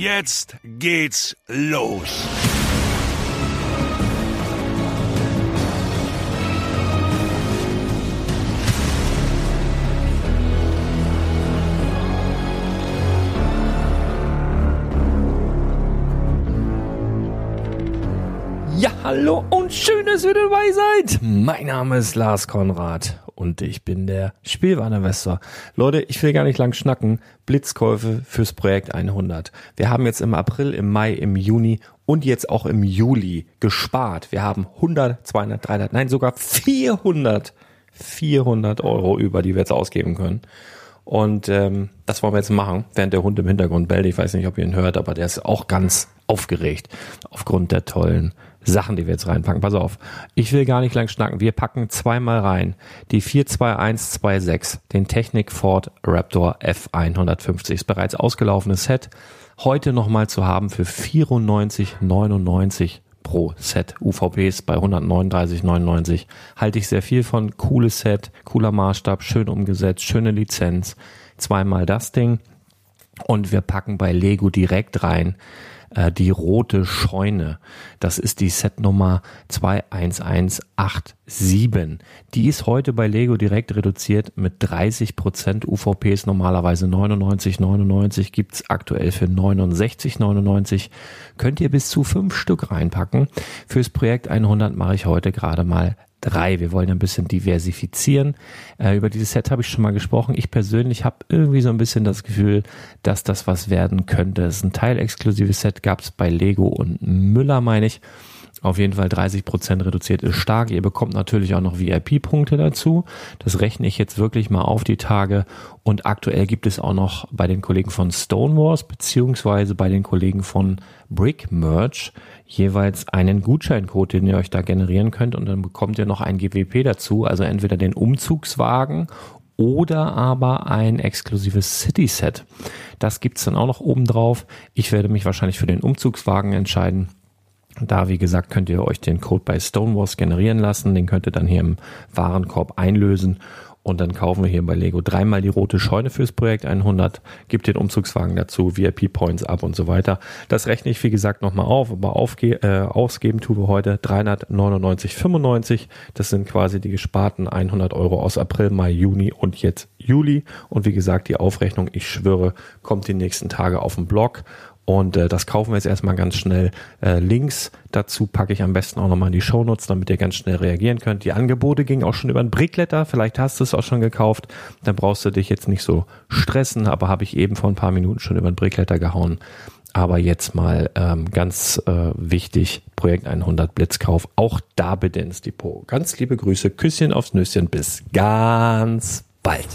Jetzt geht's los. Ja, hallo und schön, dass ihr dabei seid. Mein Name ist Lars Konrad und ich bin der Spielwareninvestor. Leute, ich will gar nicht lang schnacken. Blitzkäufe fürs Projekt 100. Wir haben jetzt im April, im Mai, im Juni und jetzt auch im Juli gespart. Wir haben 100, 200, 300, nein sogar 400, 400 Euro über, die wir jetzt ausgeben können. Und ähm, das wollen wir jetzt machen, während der Hund im Hintergrund bellt. Ich weiß nicht, ob ihr ihn hört, aber der ist auch ganz aufgeregt aufgrund der tollen Sachen, die wir jetzt reinpacken. Pass auf, ich will gar nicht lang schnacken. Wir packen zweimal rein die 42126, den Technik Ford Raptor F150. Ist bereits ausgelaufenes Set. Heute nochmal zu haben für 94,99 pro Set UVPs bei 139,99. Halte ich sehr viel von. Cooles Set, cooler Maßstab, schön umgesetzt, schöne Lizenz. Zweimal das Ding. Und wir packen bei Lego direkt rein äh, die rote Scheune. Das ist die Setnummer 21187. Die ist heute bei Lego direkt reduziert mit 30% UVPs, normalerweise 99,99 gibt's aktuell für 69,99. Könnt ihr bis zu fünf Stück reinpacken. Fürs Projekt 100 mache ich heute gerade mal drei. Wir wollen ein bisschen diversifizieren. Äh, über dieses Set habe ich schon mal gesprochen. Ich persönlich habe irgendwie so ein bisschen das Gefühl, dass das was werden könnte. Es ist ein teilexklusives Set, gab es bei Lego und Müller, meine ich. Auf jeden Fall 30% reduziert ist stark. Ihr bekommt natürlich auch noch VIP-Punkte dazu. Das rechne ich jetzt wirklich mal auf die Tage. Und aktuell gibt es auch noch bei den Kollegen von Stonewars beziehungsweise bei den Kollegen von Brick Merch jeweils einen Gutscheincode, den ihr euch da generieren könnt. Und dann bekommt ihr noch ein GWP dazu. Also entweder den Umzugswagen oder aber ein exklusives City-Set. Das gibt's dann auch noch oben drauf. Ich werde mich wahrscheinlich für den Umzugswagen entscheiden da, wie gesagt, könnt ihr euch den Code bei Stonewalls generieren lassen. Den könnt ihr dann hier im Warenkorb einlösen. Und dann kaufen wir hier bei Lego dreimal die rote Scheune fürs Projekt 100, gibt den Umzugswagen dazu, VIP Points ab und so weiter. Das rechne ich, wie gesagt, nochmal auf, aber aufge äh, ausgeben tun wir heute 399,95. Das sind quasi die gesparten 100 Euro aus April, Mai, Juni und jetzt Juli. Und wie gesagt, die Aufrechnung, ich schwöre, kommt die nächsten Tage auf dem Blog. Und äh, das kaufen wir jetzt erstmal ganz schnell. Äh, Links dazu packe ich am besten auch nochmal in die Shownotes, damit ihr ganz schnell reagieren könnt. Die Angebote gingen auch schon über ein Brickletter. Vielleicht hast du es auch schon gekauft. Dann brauchst du dich jetzt nicht so stressen. Aber habe ich eben vor ein paar Minuten schon über ein Brickletter gehauen. Aber jetzt mal ähm, ganz äh, wichtig, Projekt 100 Blitzkauf. Auch da bitte ins Depot. Ganz liebe Grüße, Küsschen aufs Nüsschen. Bis ganz bald.